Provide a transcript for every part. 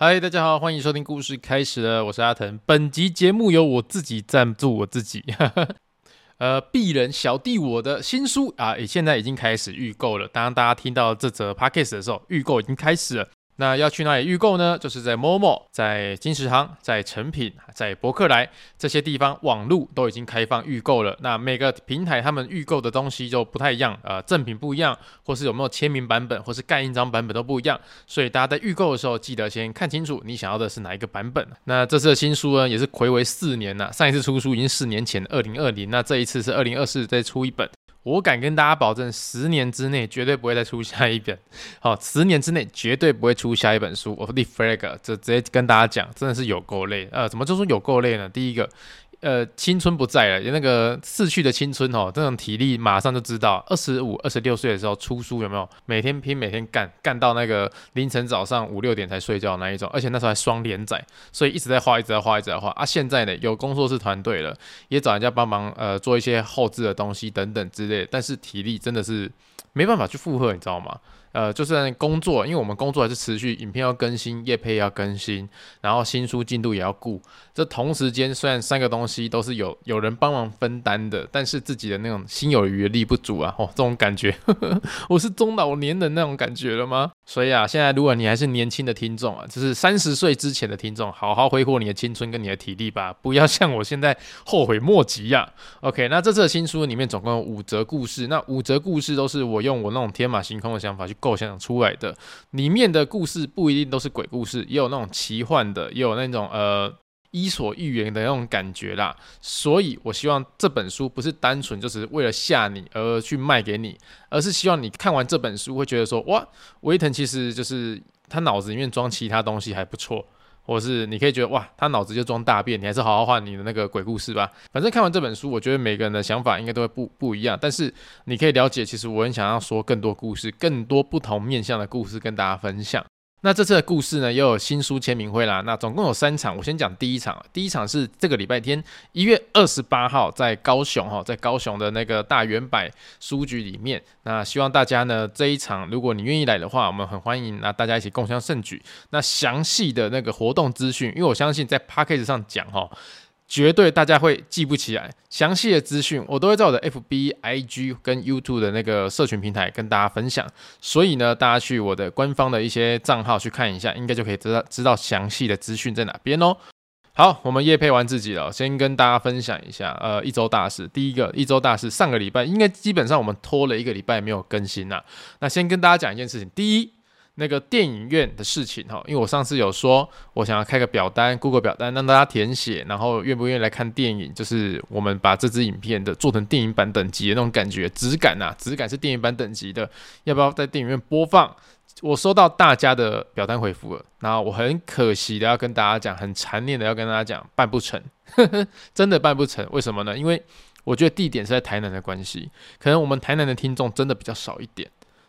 嗨，大家好，欢迎收听故事开始了，我是阿腾。本集节目由我自己赞助我自己，呃，鄙人小弟我的新书啊，现在已经开始预购了。当大家听到这则 podcast 的时候，预购已经开始了。那要去哪里预购呢？就是在 Momo、在金石堂、在诚品、在博客来这些地方，网路都已经开放预购了。那每个平台他们预购的东西就不太一样，呃，赠品不一样，或是有没有签名版本，或是盖印章版本都不一样。所以大家在预购的时候，记得先看清楚你想要的是哪一个版本。那这次的新书呢，也是睽违四年了，上一次出书已经四年前，二零二零。那这一次是二零二四再出一本。我敢跟大家保证，十年之内绝对不会再出下一本。好，十年之内绝对不会出下一本书。我立 flag，这直接跟大家讲，真的是有够累。呃，怎么就说有够累呢？第一个。呃，青春不在了，有那个逝去的青春哦，这种体力马上就知道。二十五、二十六岁的时候出书有没有？每天拼，每天干，干到那个凌晨早上五六点才睡觉那一种，而且那时候还双连载，所以一直在画，一直在画，一直在画。啊，现在呢有工作室团队了，也找人家帮忙，呃，做一些后置的东西等等之类，但是体力真的是没办法去负荷，你知道吗？呃，就算工作，因为我们工作还是持续，影片要更新，业配要更新，然后新书进度也要顾。这同时间虽然三个东西都是有有人帮忙分担的，但是自己的那种心有余力不足啊，哦，这种感觉，呵呵，我是中老年人那种感觉了吗？所以啊，现在如果你还是年轻的听众啊，就是三十岁之前的听众，好好挥霍你的青春跟你的体力吧，不要像我现在后悔莫及呀，啊。OK，那这次的新书里面总共有五则故事，那五则故事都是我用我那种天马行空的想法去。构想出来的，里面的故事不一定都是鬼故事，也有那种奇幻的，也有那种呃伊索寓言的那种感觉啦。所以我希望这本书不是单纯就是为了吓你而去卖给你，而是希望你看完这本书会觉得说，哇，维腾其实就是他脑子里面装其他东西还不错。或是你可以觉得哇，他脑子就装大便，你还是好好画你的那个鬼故事吧。反正看完这本书，我觉得每个人的想法应该都会不不一样。但是你可以了解，其实我很想要说更多故事，更多不同面向的故事跟大家分享。那这次的故事呢，又有新书签名会啦。那总共有三场，我先讲第一场。第一场是这个礼拜天，一月二十八号，在高雄哈，在高雄的那个大圆柏书局里面。那希望大家呢，这一场如果你愿意来的话，我们很欢迎。那大家一起共襄盛举。那详细的那个活动资讯，因为我相信在 p a c k a g e 上讲哈。绝对大家会记不起来，详细的资讯我都会在我的 FB、IG 跟 YouTube 的那个社群平台跟大家分享，所以呢，大家去我的官方的一些账号去看一下，应该就可以知道知道详细的资讯在哪边哦。好，我们业配完自己了，先跟大家分享一下，呃，一周大事。第一个一周大事，上个礼拜应该基本上我们拖了一个礼拜没有更新啦。那先跟大家讲一件事情，第一。那个电影院的事情哈，因为我上次有说，我想要开个表单，Google 表单让大家填写，然后愿不愿意来看电影，就是我们把这支影片的做成电影版等级的那种感觉，质感呐，质感是电影版等级的，要不要在电影院播放？我收到大家的表单回复了，然后我很可惜的要跟大家讲，很残念的要跟大家讲，办不成，呵呵，真的办不成，为什么呢？因为我觉得地点是在台南的关系，可能我们台南的听众真的比较少一点。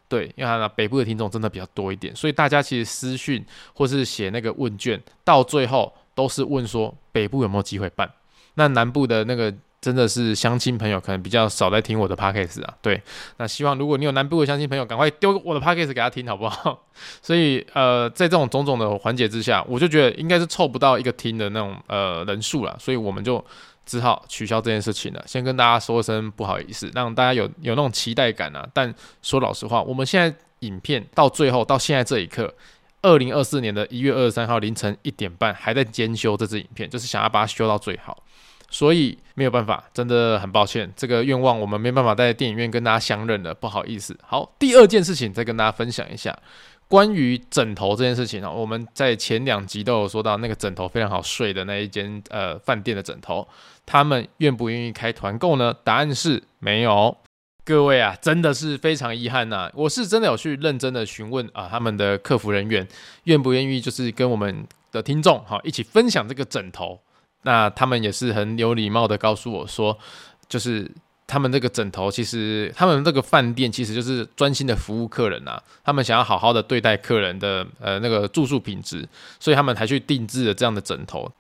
对，因为他北部的听众真的比较多一点，所以大家其实私讯或是写那个问卷，到最后都是问说北部有没有机会办。那南部的那个真的是相亲朋友可能比较少在听我的 podcast 啊。对，那希望如果你有南部的相亲朋友，赶快丢我的 podcast 给他听好不好？所以呃，在这种种种的环节之下，我就觉得应该是凑不到一个听的那种呃人数了，所以我们就。只好取消这件事情了。先跟大家说一声不好意思，让大家有有那种期待感啊。但说老实话，我们现在影片到最后到现在这一刻，二零二四年的一月二十三号凌晨一点半还在监修这支影片，就是想要把它修到最好。所以没有办法，真的很抱歉，这个愿望我们没办法在电影院跟大家相认了，不好意思。好，第二件事情再跟大家分享一下。关于枕头这件事情呢，我们在前两集都有说到，那个枕头非常好睡的那一间呃饭店的枕头，他们愿不愿意开团购呢？答案是没有。各位啊，真的是非常遗憾呐、啊！我是真的有去认真的询问啊，他们的客服人员愿不愿意，就是跟我们的听众哈一起分享这个枕头。那他们也是很有礼貌的告诉我说，就是他们这个枕头，其实他们这个饭店其实就是专心的服务客人啊，他们想要好好的对待客人的呃那个住宿品质，所以他们才去定制了这样的枕头。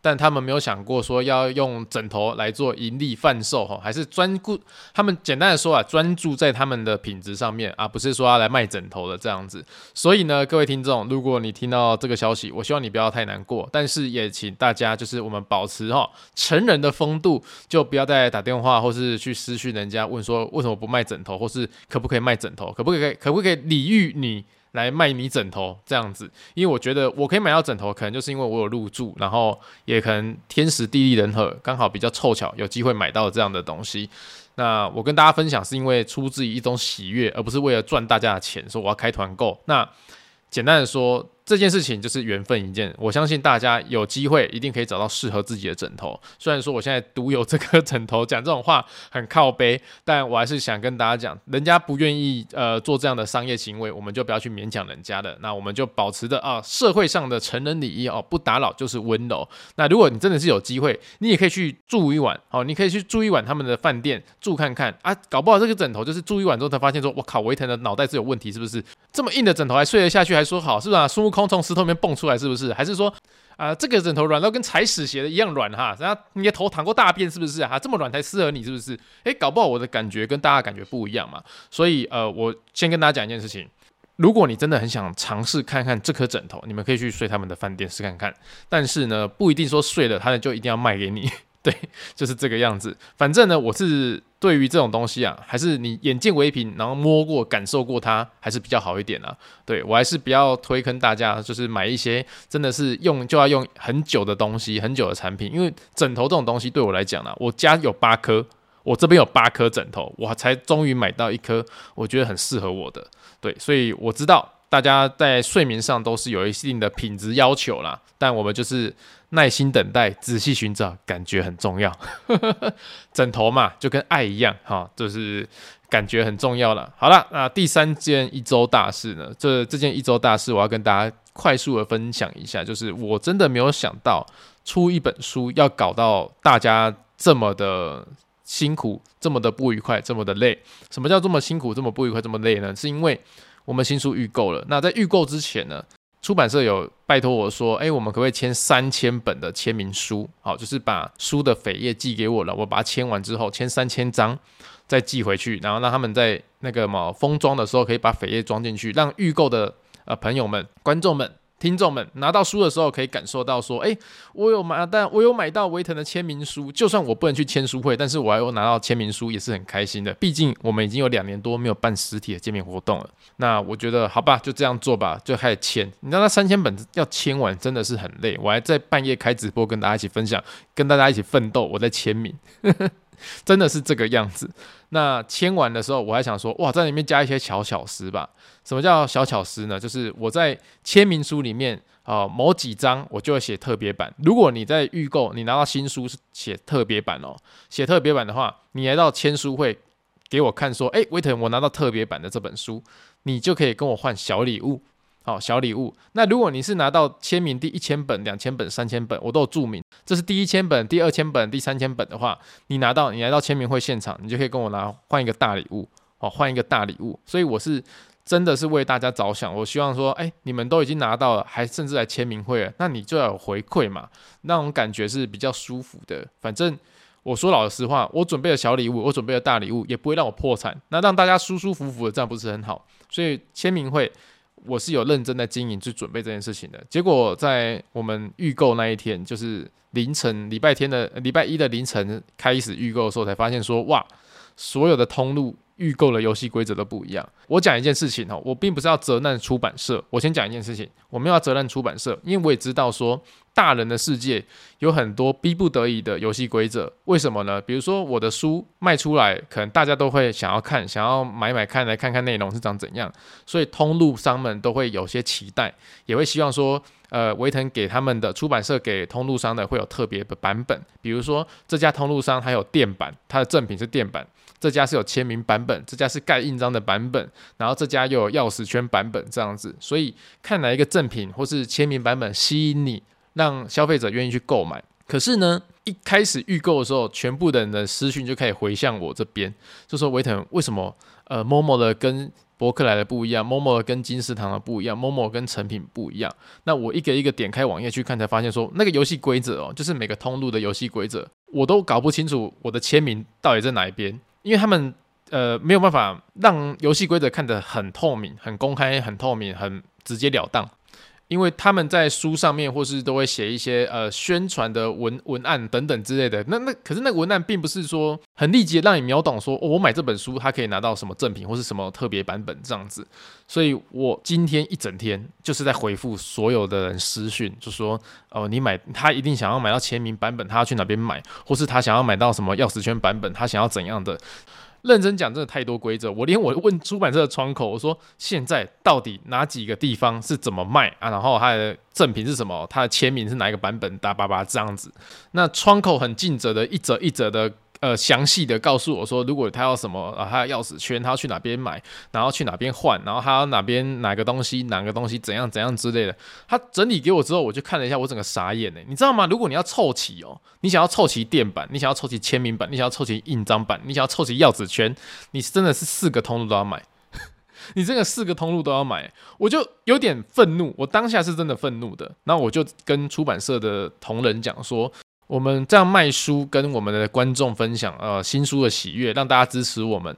但他们没有想过说要用枕头来做盈利贩售哈，还是专顾他们简单的说啊，专注在他们的品质上面啊，不是说要来卖枕头的这样子。所以呢，各位听众，如果你听到这个消息，我希望你不要太难过，但是也请大家就是我们保持哈成人的风度，就不要再打电话或是去私讯人家问说为什么不卖枕头，或是可不可以卖枕头，可不可以可不可以礼遇你。来卖你枕头这样子，因为我觉得我可以买到枕头，可能就是因为我有入住，然后也可能天时地利人和，刚好比较凑巧有机会买到这样的东西。那我跟大家分享是因为出自于一种喜悦，而不是为了赚大家的钱，说我要开团购。那简单的说。这件事情就是缘分一件，我相信大家有机会一定可以找到适合自己的枕头。虽然说我现在独有这个枕头，讲这种话很靠背，但我还是想跟大家讲，人家不愿意呃做这样的商业行为，我们就不要去勉强人家的。那我们就保持着啊社会上的成人礼仪哦，不打扰就是温柔。那如果你真的是有机会，你也可以去住一晚哦，你可以去住一晚他们的饭店住看看啊，搞不好这个枕头就是住一晚之后才发现说，我靠，维腾的脑袋是有问题，是不是？这么硬的枕头还睡得下去，还说好，是不是啊？孙悟空从从石头里面蹦出来，是不是？还是说，啊、这个枕头软到跟踩屎鞋的一样软哈？然后你的头躺过大便，是不是哈？这么软才适合你，是不是？诶，搞不好我的感觉跟大家感觉不一样嘛。所以，呃，我先跟大家讲一件事情：如果你真的很想尝试看看这颗枕头，你们可以去睡他们的饭店试看看。但是呢，不一定说睡了，他们就一定要卖给你。对，就是这个样子。反正呢，我是对于这种东西啊，还是你眼见为凭，然后摸过、感受过它，还是比较好一点啊。对，我还是比较推坑大家，就是买一些真的是用就要用很久的东西、很久的产品。因为枕头这种东西对我来讲呢，我家有八颗，我这边有八颗枕头，我才终于买到一颗我觉得很适合我的。对，所以我知道大家在睡眠上都是有一定的品质要求啦，但我们就是。耐心等待，仔细寻找，感觉很重要。枕头嘛，就跟爱一样，哈，就是感觉很重要了。好了，那第三件一周大事呢？这这件一周大事，我要跟大家快速的分享一下，就是我真的没有想到出一本书要搞到大家这么的辛苦，这么的不愉快，这么的累。什么叫这么辛苦，这么不愉快，这么累呢？是因为我们新书预购了。那在预购之前呢？出版社有拜托我说：“哎，我们可不可以签三千本的签名书？好，就是把书的扉页寄给我了，我把它签完之后，签三千张，再寄回去，然后让他们在那个嘛封装的时候，可以把扉页装进去，让预购的呃朋友们、观众们。”听众们拿到书的时候，可以感受到说：“哎，我有买，但我有买到维腾的签名书。就算我不能去签书会，但是我还有拿到签名书，也是很开心的。毕竟我们已经有两年多没有办实体的见面活动了。那我觉得好吧，就这样做吧，就开始签。你知道那三千本要签完，真的是很累。我还在半夜开直播，跟大家一起分享，跟大家一起奋斗。我在签名。”真的是这个样子。那签完的时候，我还想说，哇，在里面加一些小巧思吧。什么叫小巧思呢？就是我在签名书里面啊、呃，某几张我就会写特别版。如果你在预购，你拿到新书是写特别版哦。写特别版的话，你来到签书会给我看，说，哎，维腾，我拿到特别版的这本书，你就可以跟我换小礼物。好，小礼物。那如果你是拿到签名第一千本、两千本、三千本，我都有注明，这是第一千本、第二千本、第三千本的话，你拿到，你来到签名会现场，你就可以跟我拿换一个大礼物，好，换一个大礼物。所以我是真的是为大家着想，我希望说，哎，你们都已经拿到了，还甚至来签名会了，那你就要有回馈嘛，那种感觉是比较舒服的。反正我说老实话，我准备了小礼物，我准备了大礼物，也不会让我破产，那让大家舒舒服服的，这样不是很好？所以签名会。我是有认真在经营去准备这件事情的，结果在我们预购那一天，就是凌晨礼拜天的礼拜一的凌晨开始预购的时候，才发现说哇，所有的通路预购的游戏规则都不一样。我讲一件事情哦，我并不是要责难出版社，我先讲一件事情，我没有要责难出版社，因为我也知道说大人的世界有很多逼不得已的游戏规则。为什么呢？比如说我的书卖出来，可能大家都会想要看，想要买买看，来看看内容是长怎样，所以通路商们都会有些期待，也会希望说，呃，维腾给他们的出版社给通路商的会有特别的版本，比如说这家通路商还有电版，它的赠品是电版。这家是有签名版本，这家是盖印章的版本，然后这家又有钥匙圈版本这样子，所以看哪一个赠品或是签名版本吸引你，让消费者愿意去购买。可是呢，一开始预购的时候，全部的人的私讯就开始回向我这边，就说维腾为什么呃 Momo 的跟博客来的不一样，Momo 的跟金石堂的不一样，Momo 跟成品不一样。那我一个一个点开网页去看，才发现说那个游戏规则哦，就是每个通路的游戏规则，我都搞不清楚我的签名到底在哪一边。因为他们呃没有办法让游戏规则看得很透明、很公开、很透明、很直截了当，因为他们在书上面或是都会写一些呃宣传的文文案等等之类的。那那可是那个文案并不是说很立即让你秒懂说，我买这本书它可以拿到什么赠品或是什么特别版本这样子。所以我今天一整天就是在回复所有的人私讯，就说哦你买他一定想要买到签名版本，他要去哪边买，或是他想要买到什么钥匙圈版本，他想要怎样的。认真讲，真的太多规则。我连我问出版社的窗口，我说现在到底哪几个地方是怎么卖啊？然后它的赠品是什么？它的签名是哪一个版本？哒叭叭这样子。那窗口很尽责的，一折一折的。呃，详细的告诉我说，如果他要什么啊，他要钥匙圈，他要去哪边买，然后去哪边换，然后他要哪边哪个东西，哪个东西怎样怎样之类的。他整理给我之后，我就看了一下，我整个傻眼呢。你知道吗？如果你要凑齐哦，你想要凑齐垫板，你想要凑齐签名版，你想要凑齐印章版，你想要凑齐钥匙圈，你真的是四个通路都要买，你这个四个通路都要买，我就有点愤怒。我当下是真的愤怒的，那我就跟出版社的同仁讲说。我们这样卖书，跟我们的观众分享，呃，新书的喜悦，让大家支持我们。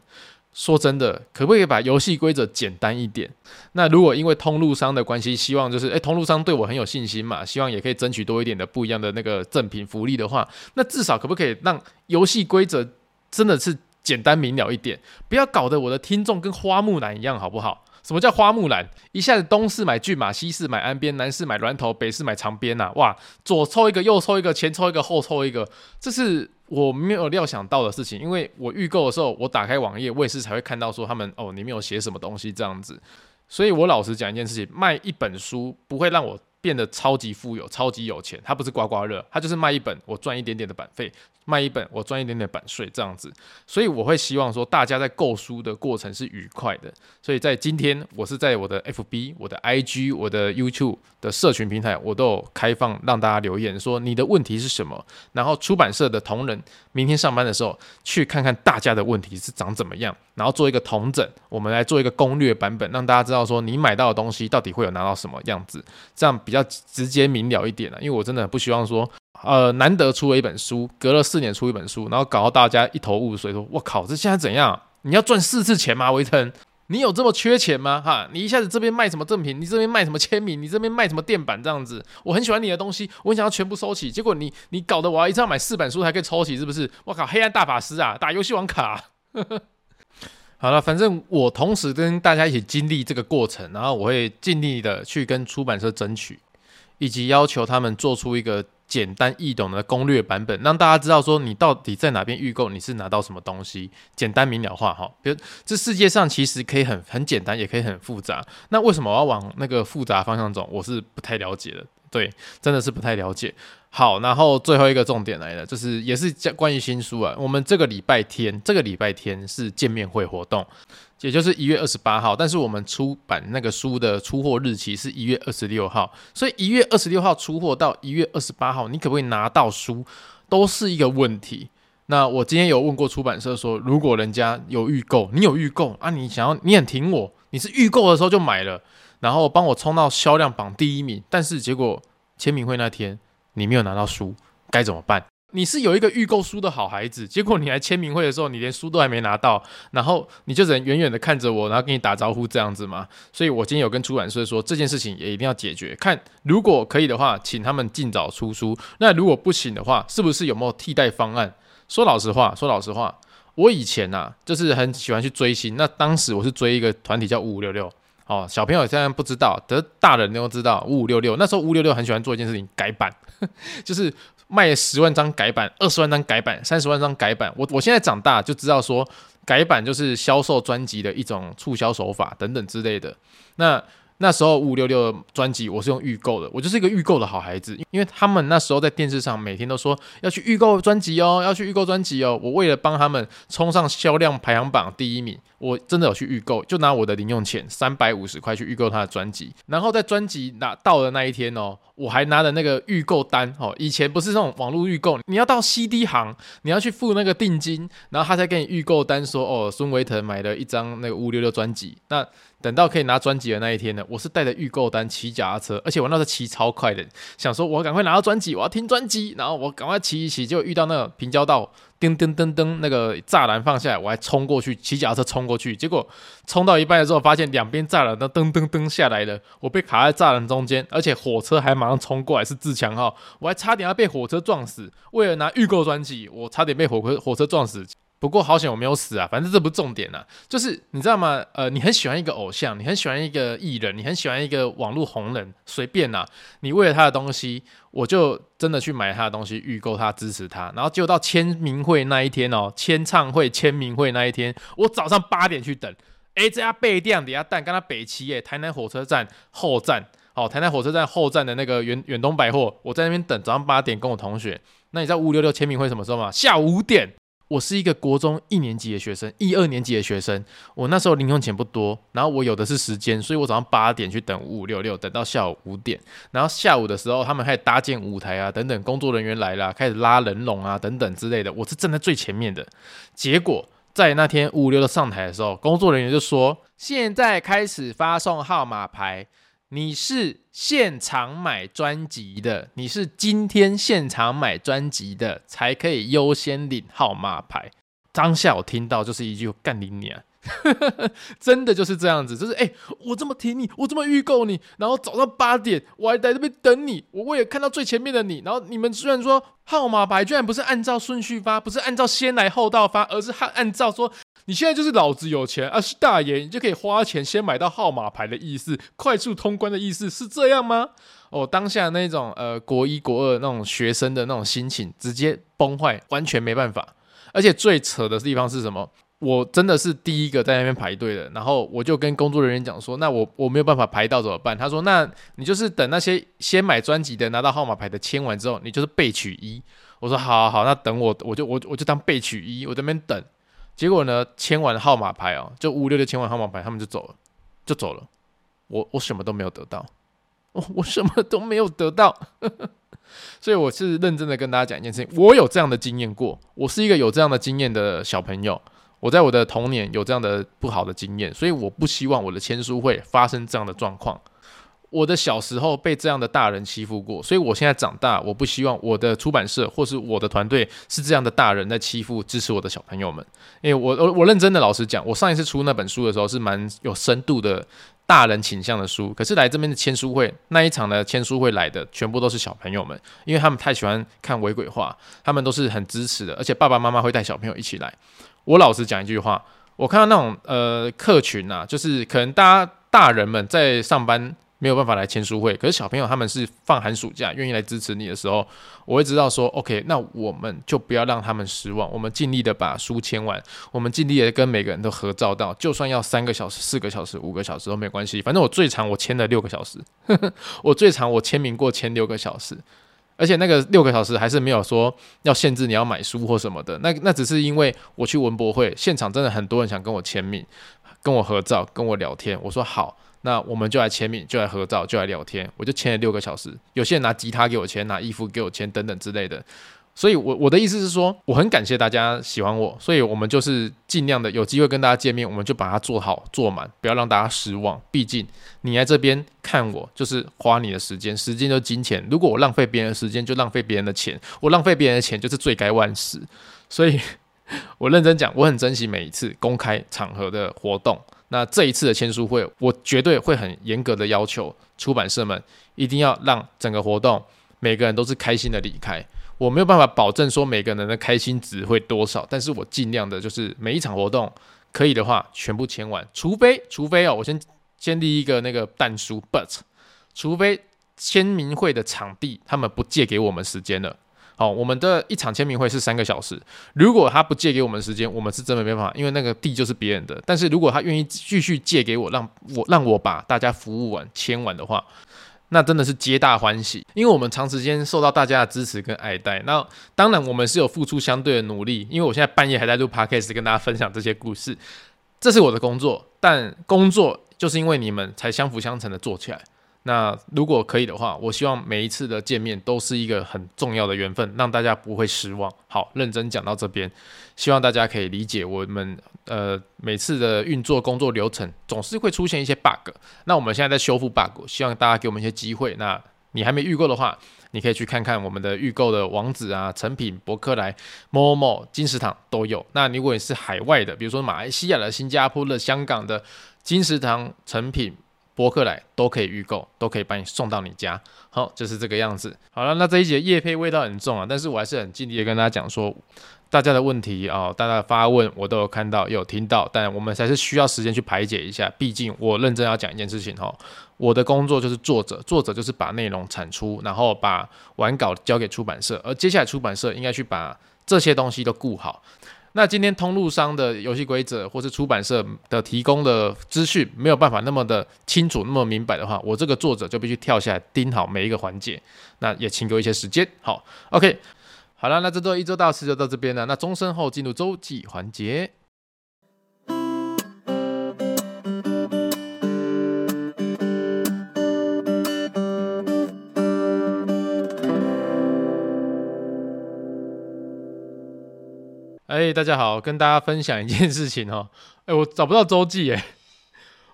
说真的，可不可以把游戏规则简单一点？那如果因为通路商的关系，希望就是，诶，通路商对我很有信心嘛，希望也可以争取多一点的不一样的那个赠品福利的话，那至少可不可以让游戏规则真的是简单明了一点？不要搞得我的听众跟花木兰一样，好不好？什么叫花木兰？一下子东市买骏马，西市买安边，南市买峦头，北市买长边呐、哇，左抽一个，右抽一个，前抽一个，后抽一个，这是我没有料想到的事情。因为我预购的时候，我打开网页，我也是才会看到说他们哦，里面有写什么东西这样子。所以我老实讲一件事情，卖一本书不会让我变得超级富有、超级有钱，它不是刮刮乐，它就是卖一本，我赚一点点的版费。卖一本，我赚一点点版税，这样子，所以我会希望说，大家在购书的过程是愉快的。所以在今天，我是在我的 FB、我的 IG、我的 YouTube 的社群平台，我都有开放让大家留言，说你的问题是什么。然后出版社的同仁明天上班的时候，去看看大家的问题是长怎么样，然后做一个统整，我们来做一个攻略版本，让大家知道说你买到的东西到底会有拿到什么样子，这样比较直接明了一点啊。因为我真的不希望说。呃，难得出了一本书，隔了四年出一本书，然后搞到大家一头雾水，说：“我靠，这现在怎样？你要赚四次钱吗？维腾，你有这么缺钱吗？哈，你一下子这边卖什么赠品，你这边卖什么签名，你这边卖什么垫板，这样子，我很喜欢你的东西，我想要全部收起，结果你你搞得我要一次要买四本书才可以抽齐，是不是？我靠，黑暗大法师啊，打游戏王卡。好了，反正我同时跟大家一起经历这个过程，然后我会尽力的去跟出版社争取，以及要求他们做出一个。简单易懂的攻略版本，让大家知道说你到底在哪边预购，你是拿到什么东西，简单明了化哈。比如这世界上其实可以很很简单，也可以很复杂。那为什么我要往那个复杂方向走？我是不太了解的。对，真的是不太了解。好，然后最后一个重点来了，就是也是关于新书啊。我们这个礼拜天，这个礼拜天是见面会活动。也就是一月二十八号，但是我们出版那个书的出货日期是一月二十六号，所以一月二十六号出货到一月二十八号，你可不可以拿到书，都是一个问题。那我今天有问过出版社说，如果人家有预购，你有预购啊，你想要你很挺我，你是预购的时候就买了，然后帮我冲到销量榜第一名，但是结果签名会那天你没有拿到书，该怎么办？你是有一个预购书的好孩子，结果你来签名会的时候，你连书都还没拿到，然后你就只能远远的看着我，然后跟你打招呼这样子嘛。所以我今天有跟出版社说，这件事情也一定要解决，看如果可以的话，请他们尽早出书。那如果不行的话，是不是有没有替代方案？说老实话，说老实话，我以前呐、啊，就是很喜欢去追星。那当时我是追一个团体叫五五六六。哦，小朋友现在不知道，得大人都知道。五五六六那时候五五六六很喜欢做一件事情，改版，就是卖十万张改版，二十万张改版，三十万张改版。我我现在长大就知道说，改版就是销售专辑的一种促销手法等等之类的。那那时候五五六六专辑我是用预购的，我就是一个预购的好孩子，因为他们那时候在电视上每天都说要去预购专辑哦，要去预购专辑哦。我为了帮他们冲上销量排行榜第一名，我真的有去预购，就拿我的零用钱三百五十块去预购他的专辑。然后在专辑拿到的那一天哦，我还拿了那个预购单哦。以前不是那种网络预购，你要到 CD 行，你要去付那个定金，然后他才给你预购单说哦，孙维腾买了一张那个五五六六专辑。那等到可以拿专辑的那一天呢，我是带着预购单骑脚踏车，而且我那时候骑超快的，想说我赶快拿到专辑，我要听专辑，然后我赶快骑一骑，就遇到那个平交道，噔噔噔噔，那个栅栏放下来，我还冲过去，骑脚踏车冲过去，结果冲到一半的时候，发现两边栅栏都噔噔噔下来了，我被卡在栅栏中间，而且火车还马上冲过来，是自强号，我还差点要被火车撞死，为了拿预购专辑，我差点被火车火车撞死。不过好险我没有死啊，反正这不是重点啊，就是你知道吗？呃，你很喜欢一个偶像，你很喜欢一个艺人，你很喜欢一个网络红人，随便啊，你为了他的东西，我就真的去买他的东西，预购他，支持他，然后就到签名会那一天哦，签唱会签名会那一天，我早上八点去等，哎，这家背店底下蛋，跟他北七耶，台南火车站后站，哦，台南火车站后站的那个远远东百货，我在那边等，早上八点跟我同学，那你知道五五六六签名会什么时候吗？下午五点。我是一个国中一年级的学生，一二年级的学生。我那时候零用钱不多，然后我有的是时间，所以我早上八点去等五五六六，等到下午五点。然后下午的时候，他们开始搭建舞台啊，等等，工作人员来了，开始拉人龙啊，等等之类的。我是站在最前面的。结果在那天五五六六上台的时候，工作人员就说：“现在开始发送号码牌。”你是现场买专辑的，你是今天现场买专辑的，才可以优先领号码牌。当下我听到就是一句干你娘。真的就是这样子，就是哎、我这么挺你，我这么预购你，然后早上八点我还在这边等你，我为了看到最前面的你，然后你们居然说号码牌居然不是按照顺序发，不是按照先来后到发，而是按按照说你现在就是老子有钱，啊是大爷，你就可以花钱先买到号码牌的意思，快速通关的意思是这样吗？哦，当下那种呃国一国二那种学生的那种心情直接崩坏，完全没办法，而且最扯的地方是什么？我真的是第一个在那边排队的，然后我就跟工作人员讲说，那我我没有办法排到怎么办？他说，那你就是等那些先买专辑的拿到号码牌的签完之后，你就是备取一。我说好好好，那等我，我就我我就当备取一，我在那边等。结果呢，签完号码牌哦，就五六六签完号码牌，他们就走了，就走了。我我什么都没有得到，我我什么都没有得到。所以我是认真的跟大家讲一件事情，我有这样的经验过，我是一个有这样的经验的小朋友。我在我的童年有这样的不好的经验，所以我不希望我的签书会发生这样的状况。我的小时候被这样的大人欺负过，所以我现在长大，我不希望我的出版社或是我的团队是这样的大人在欺负支持我的小朋友们。因为我我我认真的老实讲，我上一次出那本书的时候是蛮有深度的大人倾向的书，可是来这边的签书会那一场的签书会来的全部都是小朋友们，因为他们太喜欢看鬼鬼画，他们都是很支持的，而且爸爸妈妈会带小朋友一起来。我老实讲一句话，我看到那种呃客群呐、啊，就是可能大家大人们在上班没有办法来签书会，可是小朋友他们是放寒暑假愿意来支持你的时候，我会知道说，OK，那我们就不要让他们失望，我们尽力的把书签完，我们尽力的跟每个人都合照到，就算要三个小时、四个小时、五个小时都没关系，反正我最长我签了六个小时，呵呵，我最长我签名过签六个小时。而且那个六个小时还是没有说要限制你要买书或什么的，那那只是因为我去文博会现场，真的很多人想跟我签名、跟我合照、跟我聊天。我说好，那我们就来签名、就来合照、就来聊天。我就签了六个小时。有些人拿吉他给我签，拿衣服给我签，等等之类的。所以我，我的意思是说，我很感谢大家喜欢我，所以我们就是尽量的有机会跟大家见面，我们就把它做好做满，不要让大家失望。毕竟你来这边看我，就是花你的时间，时间就是金钱。如果我浪费别人的时间，就浪费别人的钱；我浪费别人的钱，就是罪该万死。所以，我认真讲，我很珍惜每一次公开场合的活动。那这一次的签书会，我绝对会很严格的要求出版社们，一定要让整个活动每个人都是开心的离开。我没有办法保证说每个人的开心值会多少，但是我尽量的就是每一场活动可以的话全部签完，除非除非哦，我先先立一个那个蛋书，but 除非签名会的场地他们不借给我们时间了。好，我们的一场签名会是三个小时。如果他不借给我们时间，我们是真的没办法，因为那个地就是别人的。但是如果他愿意继续借给我，让我让我把大家服务完、签完的话，那真的是皆大欢喜。因为我们长时间受到大家的支持跟爱戴。那当然，我们是有付出相对的努力。因为我现在半夜还在录 Podcast 跟大家分享这些故事，这是我的工作。但工作就是因为你们才相辅相成的做起来。那如果可以的话，我希望每一次的见面都是一个很重要的缘分，让大家不会失望。好，认真讲到这边，希望大家可以理解我们呃每次的运作工作流程总是会出现一些 bug。那我们现在在修复 bug，希望大家给我们一些机会。那你还没预购的话，你可以去看看我们的预购的网址啊，成品、博客来、某某、金石堂都有。那如果你是海外的，比如说马来西亚的、新加坡的、香港的，金石堂、成品。博客来都可以预购，都可以把你送到你家。好，就是这个样子。好了，那这一节业配味道很重啊，但是我还是很尽力的跟大家讲说，大家的问题啊、哦，大家的发问我都有看到，有听到，但我们还是需要时间去排解一下。毕竟我认真要讲一件事情哈，我的工作就是作者，作者就是把内容产出，然后把完稿交给出版社，而接下来出版社应该去把这些东西都顾好。那今天通路商的游戏规则，或是出版社的提供的资讯没有办法那么的清楚、那么明白的话，我这个作者就必须跳下来盯好每一个环节。那也请给我一些时间。好，OK，好了，那这周一周大事就到这边了。那钟声后进入周记环节。哎、大家好，跟大家分享一件事情哦。哎、我找不到周记，哎，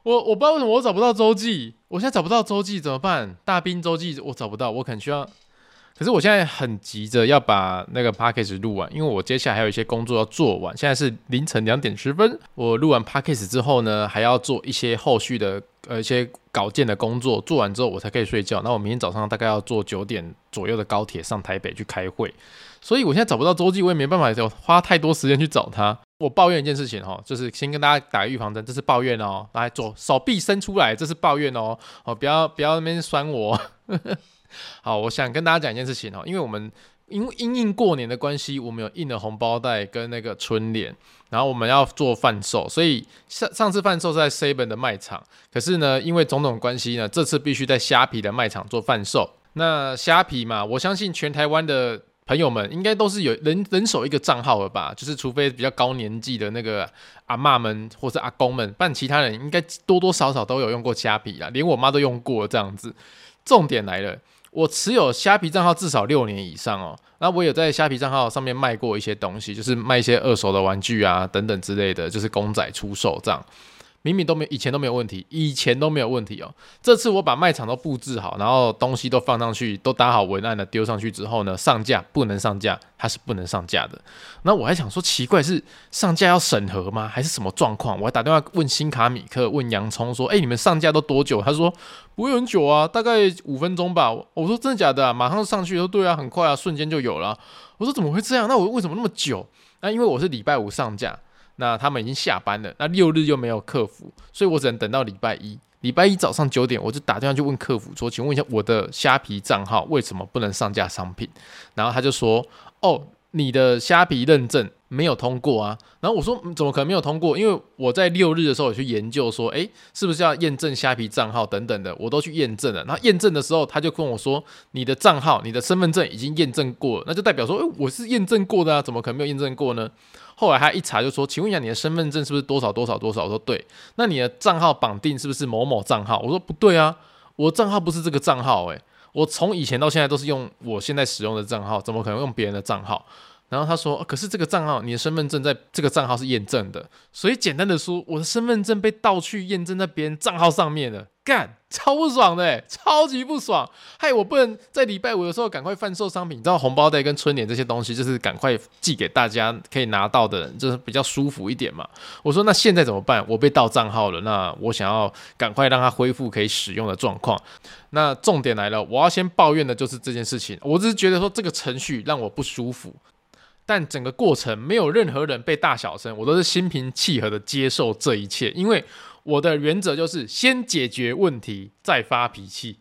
我我不知道为什么我找不到周记，我现在找不到周记怎么办？大兵周记我找不到，我可能需要。可是我现在很急着要把那个 Podcast 录完，因为我接下来还有一些工作要做完。现在是凌晨两点十分，我录完 Podcast 之后呢，还要做一些后续的呃一些稿件的工作，做完之后我才可以睡觉。那我明天早上大概要坐九点左右的高铁上台北去开会。所以我现在找不到周记，我也没办法有花太多时间去找他。我抱怨一件事情哈，就是先跟大家打个预防针，这是抱怨哦。来，左手臂伸出来，这是抱怨哦。哦，不要不要那边酸我。好，我想跟大家讲一件事情哈，因为我们因为因应过年的关系，我们有印了红包袋跟那个春联，然后我们要做贩售，所以上上次贩售在 Seven 的卖场，可是呢，因为种种关系呢，这次必须在虾皮的卖场做贩售。那虾皮嘛，我相信全台湾的。朋友们应该都是有人人手一个账号了吧？就是除非比较高年纪的那个阿嬷们或是阿公们，但其他人应该多多少少都有用过虾皮啦，连我妈都用过这样子。重点来了，我持有虾皮账号至少六年以上哦。那我有在虾皮账号上面卖过一些东西，就是卖一些二手的玩具啊等等之类的，就是公仔出售这样。明明都没，以前都没有问题，以前都没有问题哦。这次我把卖场都布置好，然后东西都放上去，都打好文案了，丢上去之后呢，上架不能上架，它是不能上架的。那我还想说，奇怪，是上架要审核吗？还是什么状况？我还打电话问新卡米克，问洋葱说，哎，你们上架都多久？他说不会很久啊，大概五分钟吧。我说真的假的啊？马上上去说对啊，很快啊，瞬间就有了。我说怎么会这样？那我为什么那么久？那因为我是礼拜五上架。那他们已经下班了，那六日又没有客服，所以我只能等到礼拜一。礼拜一早上九点，我就打电话去问客服说：“请问一下，我的虾皮账号为什么不能上架商品？”然后他就说：“哦，你的虾皮认证没有通过啊。”然后我说：“怎么可能没有通过？因为我在六日的时候有去研究说，诶，是不是要验证虾皮账号等等的，我都去验证了。然后验证的时候，他就跟我说：你的账号、你的身份证已经验证过，那就代表说，诶，我是验证过的啊，怎么可能没有验证过呢？”后来他一查就说：“请问一下，你的身份证是不是多少多少多少？”我说：“对。”那你的账号绑定是不是某某账号？我说：“不对啊，我账号不是这个账号。”诶，我从以前到现在都是用我现在使用的账号，怎么可能用别人的账号？然后他说：“可是这个账号，你的身份证在这个账号是验证的，所以简单的说，我的身份证被盗去验证在别人账号上面了。”干，超不爽的，超级不爽！害我不能在礼拜五的时候赶快贩售商品，你知道红包袋跟春联这些东西，就是赶快寄给大家可以拿到的人，就是比较舒服一点嘛。我说那现在怎么办？我被盗账号了，那我想要赶快让它恢复可以使用的状况。那重点来了，我要先抱怨的就是这件事情。我只是觉得说这个程序让我不舒服，但整个过程没有任何人被大小声，我都是心平气和的接受这一切，因为。我的原则就是先解决问题再发脾气。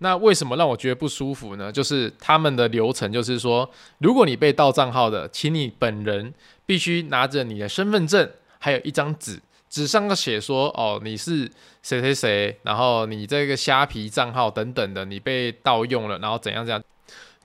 那为什么让我觉得不舒服呢？就是他们的流程就是说，如果你被盗账号的，请你本人必须拿着你的身份证，还有一张纸，纸上要写说，哦，你是谁谁谁，然后你这个虾皮账号等等的，你被盗用了，然后怎样怎样。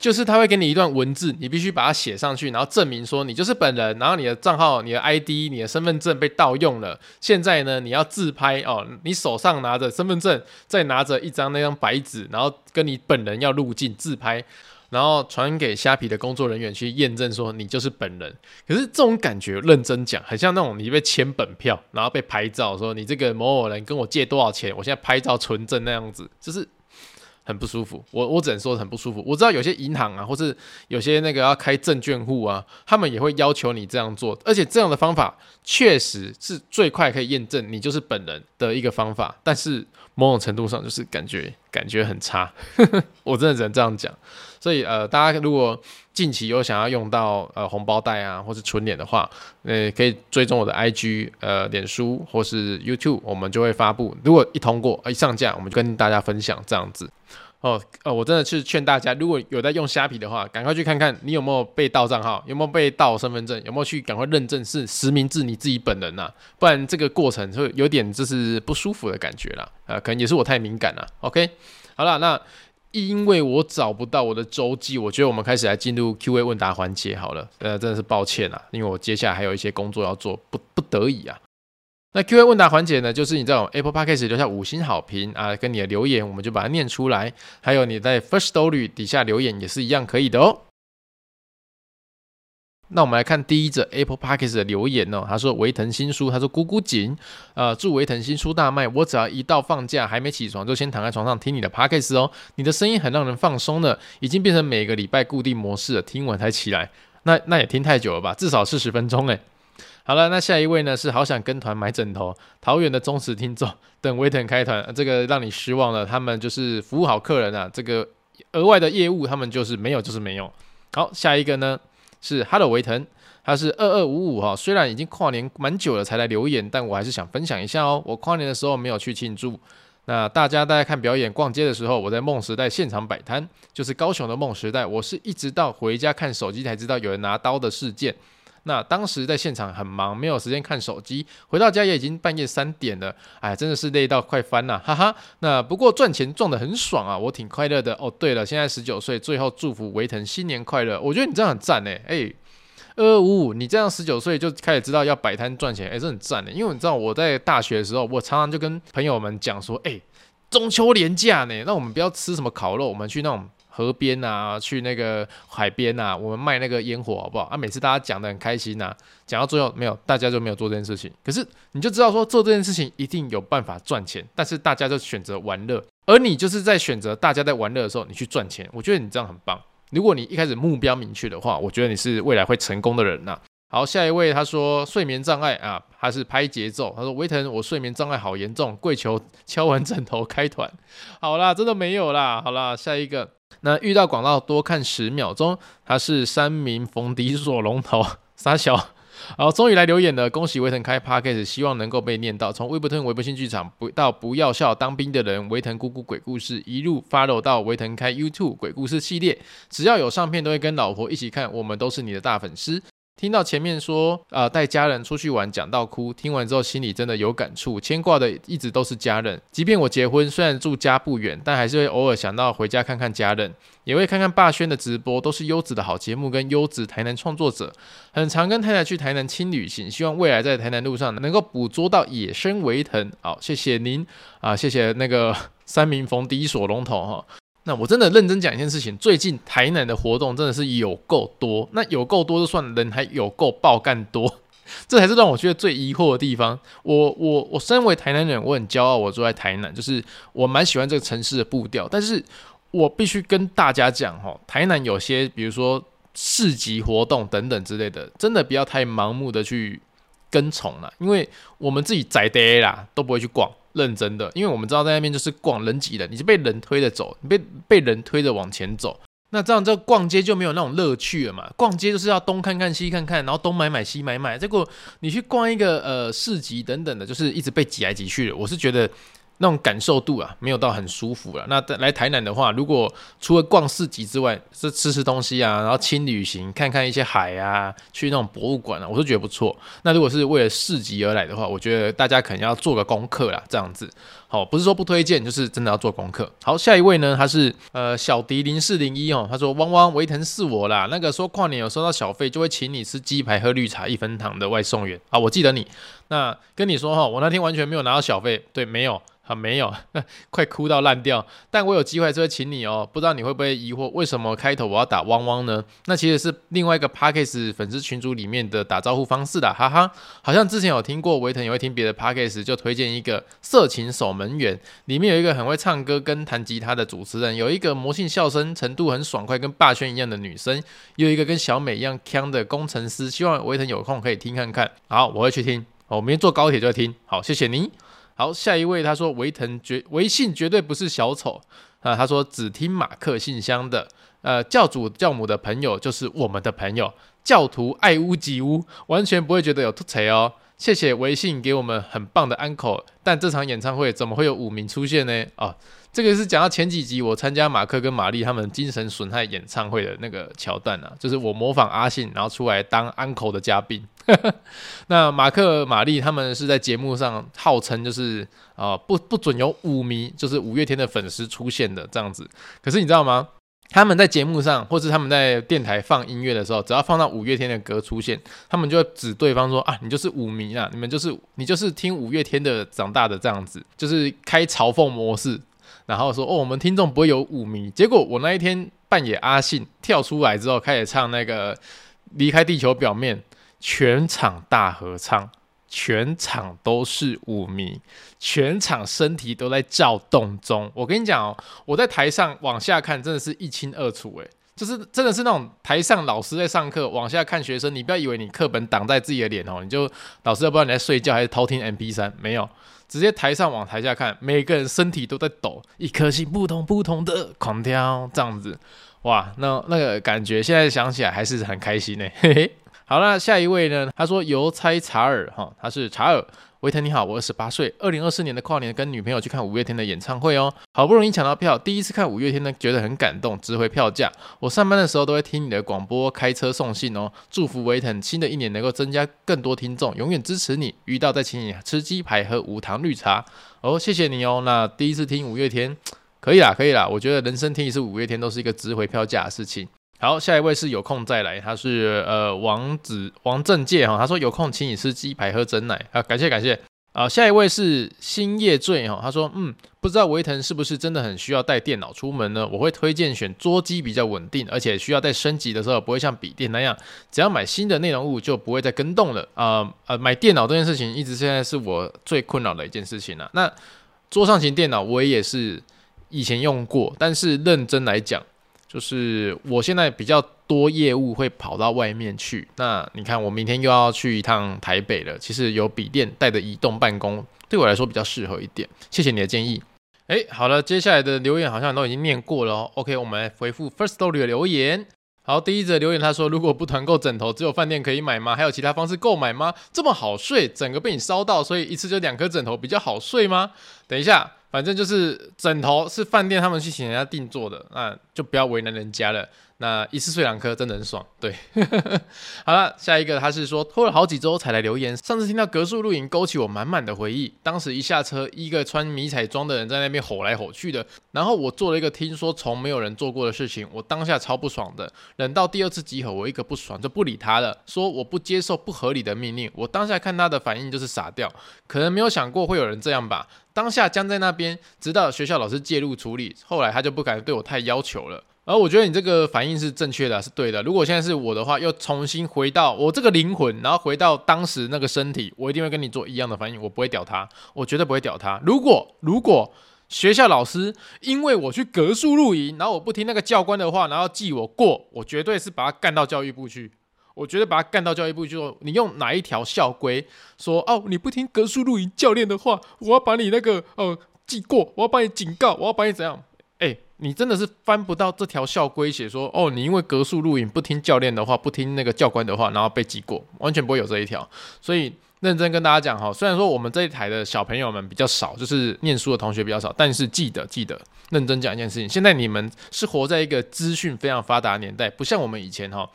就是他会给你一段文字，你必须把它写上去，然后证明说你就是本人，然后你的账号、你的 ID、你的身份证被盗用了。现在呢，你要自拍哦，你手上拿着身份证，再拿着一张那张白纸，然后跟你本人要入镜自拍，然后传给虾皮的工作人员去验证说你就是本人。可是这种感觉，认真讲，很像那种你被签本票，然后被拍照，说你这个某某人跟我借多少钱，我现在拍照存证那样子，就是。很不舒服，我我只能说很不舒服。我知道有些银行啊，或是有些那个要开证券户啊，他们也会要求你这样做，而且这样的方法确实是最快可以验证你就是本人的一个方法。但是某种程度上就是感觉感觉很差，我真的只能这样讲。所以呃，大家如果近期有想要用到呃红包袋啊，或是纯脸的话，呃，可以追踪我的 IG 呃脸书或是 YouTube，我们就会发布。如果一通过一上架，我们就跟大家分享这样子。哦，呃，我真的是劝大家，如果有在用虾皮的话，赶快去看看你有没有被盗账号，有没有被盗身份证，有没有去赶快认证是实名制你自己本人呐、啊，不然这个过程会有点就是不舒服的感觉啦。呃，可能也是我太敏感了。OK，好了，那因为我找不到我的周记，我觉得我们开始来进入 Q&A 问答环节好了。呃，真的是抱歉啊，因为我接下来还有一些工作要做，不不得已啊。那 Q&A 问答环节呢，就是你在我 Apple Podcast 留下五星好评啊，跟你的留言，我们就把它念出来。还有你在 First Story 底下留言也是一样可以的哦。那我们来看第一则 Apple Podcast 的留言哦，他说维腾新书，他说姑姑紧，呃，祝维腾新书大卖。我只要一到放假还没起床，就先躺在床上听你的 Podcast 哦。你的声音很让人放松的，已经变成每个礼拜固定模式了，听完才起来。那那也听太久了吧？至少四十分钟诶。好了，那下一位呢？是好想跟团买枕头，桃园的忠实听众，等维腾开团，这个让你失望了。他们就是服务好客人啊，这个额外的业务他们就是没有，就是没有。好，下一个呢是 Hello 维腾，他是二二五五哈，虽然已经跨年蛮久了才来留言，但我还是想分享一下哦。我跨年的时候没有去庆祝，那大家大家看表演、逛街的时候，我在梦时代现场摆摊，就是高雄的梦时代。我是一直到回家看手机才知道有人拿刀的事件。那当时在现场很忙，没有时间看手机，回到家也已经半夜三点了，哎，真的是累到快翻了，哈哈。那不过赚钱赚得很爽啊，我挺快乐的。哦，对了，现在十九岁，最后祝福维腾新年快乐。我觉得你这样很赞诶，哎，二二五五，你这样十九岁就开始知道要摆摊赚钱，哎，这很赞诶。因为你知道我在大学的时候，我常常就跟朋友们讲说，哎，中秋连假呢，那我们不要吃什么烤肉，我们去那种。河边啊，去那个海边啊，我们卖那个烟火好不好？啊，每次大家讲得很开心呐、啊，讲到最后没有，大家就没有做这件事情。可是你就知道说做这件事情一定有办法赚钱，但是大家就选择玩乐，而你就是在选择大家在玩乐的时候你去赚钱。我觉得你这样很棒。如果你一开始目标明确的话，我觉得你是未来会成功的人呐、好，下一位他说睡眠障碍啊，他是拍节奏。他说维腾，我睡眠障碍好严重，跪求敲完枕头开团。好啦，真的没有啦。好啦，下一个。那遇到广告多看十秒钟，他是三名逢迪所龙头 傻小，好，终于来留言了，恭喜维腾开 Podcast，希望能够被念到。从微博腾、微博新剧场不到不要笑当兵的人，维腾姑姑鬼故事一路发漏到维腾开 YouTube 鬼故事系列，只要有上片都会跟老婆一起看，我们都是你的大粉丝。听到前面说，呃，带家人出去玩讲到哭，听完之后心里真的有感触，牵挂的一直都是家人。即便我结婚，虽然住家不远，但还是会偶尔想到回家看看家人，也会看看霸轩的直播，都是优质的好节目跟优质台南创作者。很常跟太太去台南轻旅行，希望未来在台南路上能够捕捉到野生维藤。好，谢谢您啊，谢谢那个三名逢第一锁龙头哈。那我真的认真讲一件事情，最近台南的活动真的是有够多，那有够多就算人还有够爆干多，这才是让我觉得最疑惑的地方。我我我身为台南人，我很骄傲，我住在台南，就是我蛮喜欢这个城市的步调。但是我必须跟大家讲哈，台南有些比如说市集活动等等之类的，真的不要太盲目的去跟从了，因为我们自己在地啦都不会去逛。认真的，因为我们知道在那边就是逛人挤人，你是被人推着走，你被被人推着往前走。那这样就逛街就没有那种乐趣了嘛？逛街就是要东看看西看看，然后东买买西买买。结果你去逛一个呃市集等等的，就是一直被挤来挤去的。我是觉得。那种感受度啊，没有到很舒服了。那来台南的话，如果除了逛市集之外，是吃吃东西啊，然后轻旅行，看看一些海啊，去那种博物馆啊，我是觉得不错。那如果是为了市集而来的话，我觉得大家可能要做个功课啦，这样子。好，不是说不推荐，就是真的要做功课。好，下一位呢，他是呃小迪零四零一哦，他说汪汪维腾是我啦，那个说跨年有收到小费就会请你吃鸡排喝绿茶一分糖的外送员啊，我记得你。那跟你说哈，我那天完全没有拿到小费，对，没有。啊，没有，快哭到烂掉。但我有机会就会请你哦，不知道你会不会疑惑，为什么开头我要打汪汪呢？那其实是另外一个 Podcast 粉丝群组里面的打招呼方式的，哈哈。好像之前有听过维腾也会听别的 Podcast，就推荐一个色情守门员，里面有一个很会唱歌跟弹吉他的主持人，有一个魔性笑声程度很爽快跟霸轩一样的女生，又一个跟小美一样强的工程师。希望维腾有空可以听看看。好，我会去听。我明天坐高铁就会听。好，谢谢你。好，下一位他说维腾绝微信绝对不是小丑啊，他说只听马克信箱的，呃教主教母的朋友就是我们的朋友，教徒爱屋及乌，完全不会觉得有突兀哦。谢谢微信给我们很棒的安可，但这场演唱会怎么会有五名出现呢？哦。这个是讲到前几集我参加马克跟玛丽他们精神损害演唱会的那个桥段啊，就是我模仿阿信，然后出来当安可的嘉宾。那马克、玛丽他们是在节目上号称就是啊、呃、不不准有五迷，就是五月天的粉丝出现的这样子。可是你知道吗？他们在节目上或是他们在电台放音乐的时候，只要放到五月天的歌出现，他们就会指对方说啊，你就是五迷啊，你们就是你就是听五月天的长大的这样子，就是开嘲讽模式。然后说哦，我们听众不会有五迷。结果我那一天扮演阿信跳出来之后，开始唱那个离开地球表面，全场大合唱，全场都是舞迷，全场身体都在躁动中。我跟你讲哦，我在台上往下看，真的是一清二楚诶，就是真的是那种台上老师在上课，往下看学生，你不要以为你课本挡在自己的脸哦，你就老师要不知道你在睡觉还是偷听 MP3，没有。直接台上往台下看，每个人身体都在抖，一颗心扑通扑通的狂跳，这样子，哇，那那个感觉现在想起来还是很开心呢。嘿嘿，好了，下一位呢？他说邮差查尔哈，他是查尔。维腾你好，我二十八岁，二零二四年的跨年跟女朋友去看五月天的演唱会哦，好不容易抢到票，第一次看五月天呢，觉得很感动，值回票价。我上班的时候都会听你的广播，开车送信哦。祝福维腾新的一年能够增加更多听众，永远支持你。遇到再请你吃鸡排和无糖绿茶哦，谢谢你哦。那第一次听五月天，可以啦，可以啦。我觉得人生听一次五月天都是一个值回票价的事情。好，下一位是有空再来，他是呃王子王正介哈，他说有空请你吃鸡排喝珍奶啊，感谢感谢啊。下一位是星夜醉哈，他说嗯，不知道维腾是不是真的很需要带电脑出门呢？我会推荐选桌机比较稳定，而且需要在升级的时候不会像笔电那样，只要买新的内容物就不会再更动了啊呃，买电脑这件事情一直现在是我最困扰的一件事情了。那桌上型电脑我也是以前用过，但是认真来讲。就是我现在比较多业务会跑到外面去，那你看我明天又要去一趟台北了。其实有笔电带着移动办公，对我来说比较适合一点。谢谢你的建议。诶，好了，接下来的留言好像都已经念过了哦。OK，我们来回复 First Story 的留言。好，第一则留言他说：如果不团购枕头，只有饭店可以买吗？还有其他方式购买吗？这么好睡，整个被你烧到，所以一次就两颗枕头比较好睡吗？等一下。反正就是枕头是饭店他们去请人家定做的，那就不要为难人家了。那一次睡两颗真的很爽，对。好了，下一个他是说拖了好几周才来留言。上次听到格数露营，勾起我满满的回忆。当时一下车，一个穿迷彩装的人在那边吼来吼去的，然后我做了一个听说从没有人做过的事情，我当下超不爽的。等到第二次集合，我一个不爽就不理他了，说我不接受不合理的命令。我当下看他的反应就是傻掉，可能没有想过会有人这样吧。当下僵在那边，直到学校老师介入处理，后来他就不敢对我太要求了。而我觉得你这个反应是正确的，是对的。如果现在是我的话，又重新回到我这个灵魂，然后回到当时那个身体，我一定会跟你做一样的反应，我不会屌他，我绝对不会屌他。如果如果学校老师因为我去格数露营，然后我不听那个教官的话，然后记我过，我绝对是把他干到教育部去，我绝对把他干到教育部去，你用哪一条校规说哦，你不听格数露营教练的话，我要把你那个哦记过，我要把你警告，我要把你怎样？哎，你真的是翻不到这条校规写说，哦，你因为格数录影不听教练的话，不听那个教官的话，然后被记过，完全不会有这一条。所以认真跟大家讲哈，虽然说我们这一台的小朋友们比较少，就是念书的同学比较少，但是记得记得认真讲一件事情，现在你们是活在一个资讯非常发达年代，不像我们以前哈，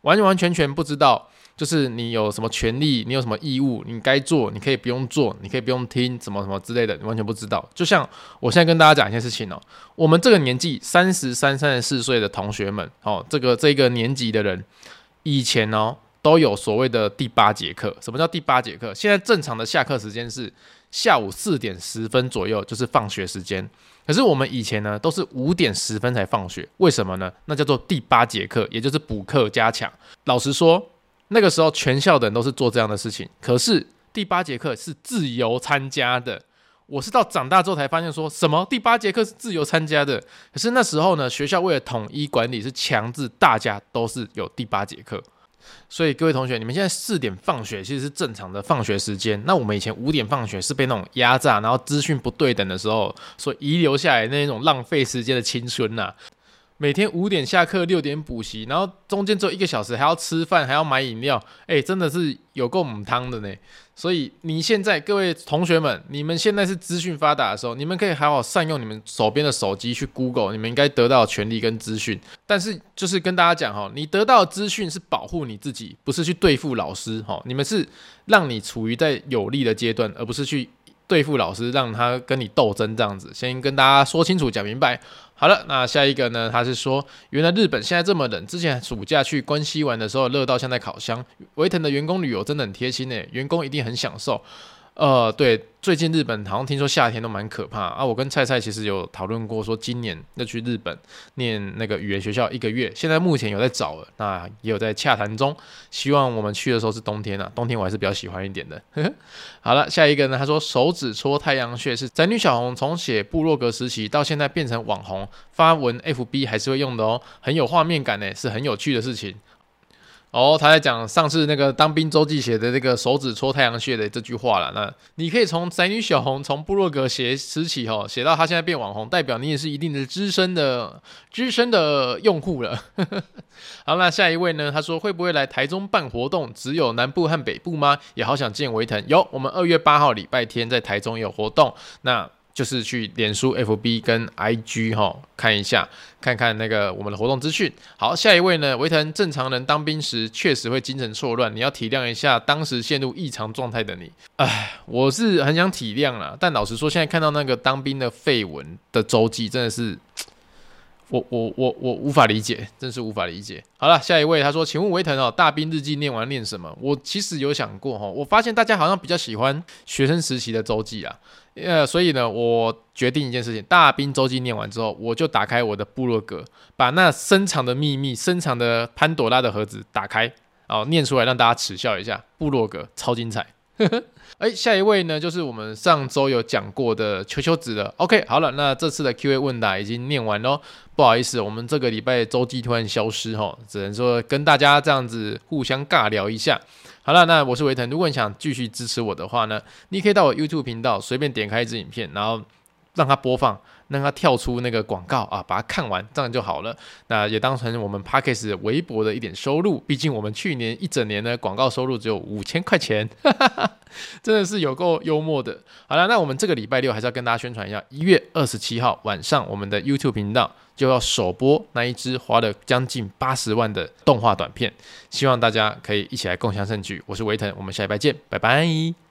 完完全全不知道。就是你有什么权利，你有什么义务，你该做，你可以不用做，你可以不用听，什么什么之类的，你完全不知道。就像我现在跟大家讲一件事情哦，我们这个年纪三十三、三十四岁的同学们，哦，这个这个年级的人，以前哦都有所谓的第八节课。什么叫第八节课？现在正常的下课时间是下午四点十分左右，就是放学时间。可是我们以前呢，都是五点十分才放学，为什么呢？那叫做第八节课，也就是补课加强。老实说。那个时候，全校的人都是做这样的事情。可是第八节课是自由参加的。我是到长大之后才发现，说什么第八节课是自由参加的。可是那时候呢，学校为了统一管理，是强制大家都是有第八节课。所以各位同学，你们现在四点放学其实是正常的放学时间。那我们以前五点放学是被那种压榨，然后资讯不对等的时候所遗留下来那种浪费时间的青春呐、每天五点下课，六点补习，然后中间只有一个小时，还要吃饭，还要买饮料，哎，真的是有够母汤的呢。所以你现在各位同学们，你们现在是资讯发达的时候，你们可以好好善用你们手边的手机去 Google，你们应该得到的权利跟资讯。但是就是跟大家讲哈，你得到资讯是保护你自己，不是去对付老师哈。你们是让你处于在有利的阶段，而不是去。对付老师，让他跟你斗争这样子，先跟大家说清楚、讲明白。好了，那下一个呢？他是说，原来日本现在这么冷，之前暑假去关西玩的时候，热到像在烤箱。维腾的员工旅游真的很贴心呢，员工一定很享受。呃，对，最近日本好像听说夏天都蛮可怕啊。我跟菜菜其实有讨论过，说今年要去日本念那个语言学校一个月，现在目前有在找了，那也有在洽谈中。希望我们去的时候是冬天啊，冬天我还是比较喜欢一点的。好了，下一个呢？他说手指戳太阳穴是宅女小红从写部落格时期到现在变成网红发文 FB 还是会用的哦，很有画面感呢，是很有趣的事情。哦，他在讲上次那个当兵周记写的那个手指戳太阳穴的这句话了。那你可以从宅女小红从部落格写时起哦，写到他现在变网红，代表你也是一定的资深的资深的用户了。好，那下一位呢？他说会不会来台中办活动？只有南部和北部吗？也好想见维腾。有，我们二月八号礼拜天在台中有活动。那。就是去脸书、FB 跟 IG 哈看一下，看看那个我们的活动资讯。好，下一位呢？维腾，正常人当兵时确实会精神错乱，你要体谅一下当时陷入异常状态的你。唉，我是很想体谅啦，但老实说，现在看到那个当兵的废文的周记，真的是。我我我我无法理解，真是无法理解。好了，下一位他说：“请问维腾哦，大兵日记念完念什么？”我其实有想过哈，我发现大家好像比较喜欢学生时期的周记啊，呃，所以呢，我决定一件事情：大兵周记念完之后，我就打开我的部落格，把那深藏的秘密、深藏的潘朵拉的盒子打开，然后念出来让大家耻笑一下。部落格超精彩。呵 呵哎，下一位呢，就是我们上周有讲过的球球子了。OK，好了，那这次的 Q&A 问答已经念完喽。不好意思，我们这个礼拜周记突然消失哈，只能说跟大家这样子互相尬聊一下。好了，那我是维腾，如果你想继续支持我的话呢，你可以到我 YouTube 频道随便点开一支影片，然后让它播放。让它跳出那个广告啊，把它看完，这样就好了。那也当成我们 Podcast 微博的一点收入。毕竟我们去年一整年的广告收入只有五千块钱，哈哈哈，真的是有够幽默的。好了，那我们这个礼拜六还是要跟大家宣传一下，一月二十七号晚上，我们的 YouTube 频道就要首播那一支花了将近八十万的动画短片，希望大家可以一起来共享盛举。我是维腾，我们下礼拜见，拜拜。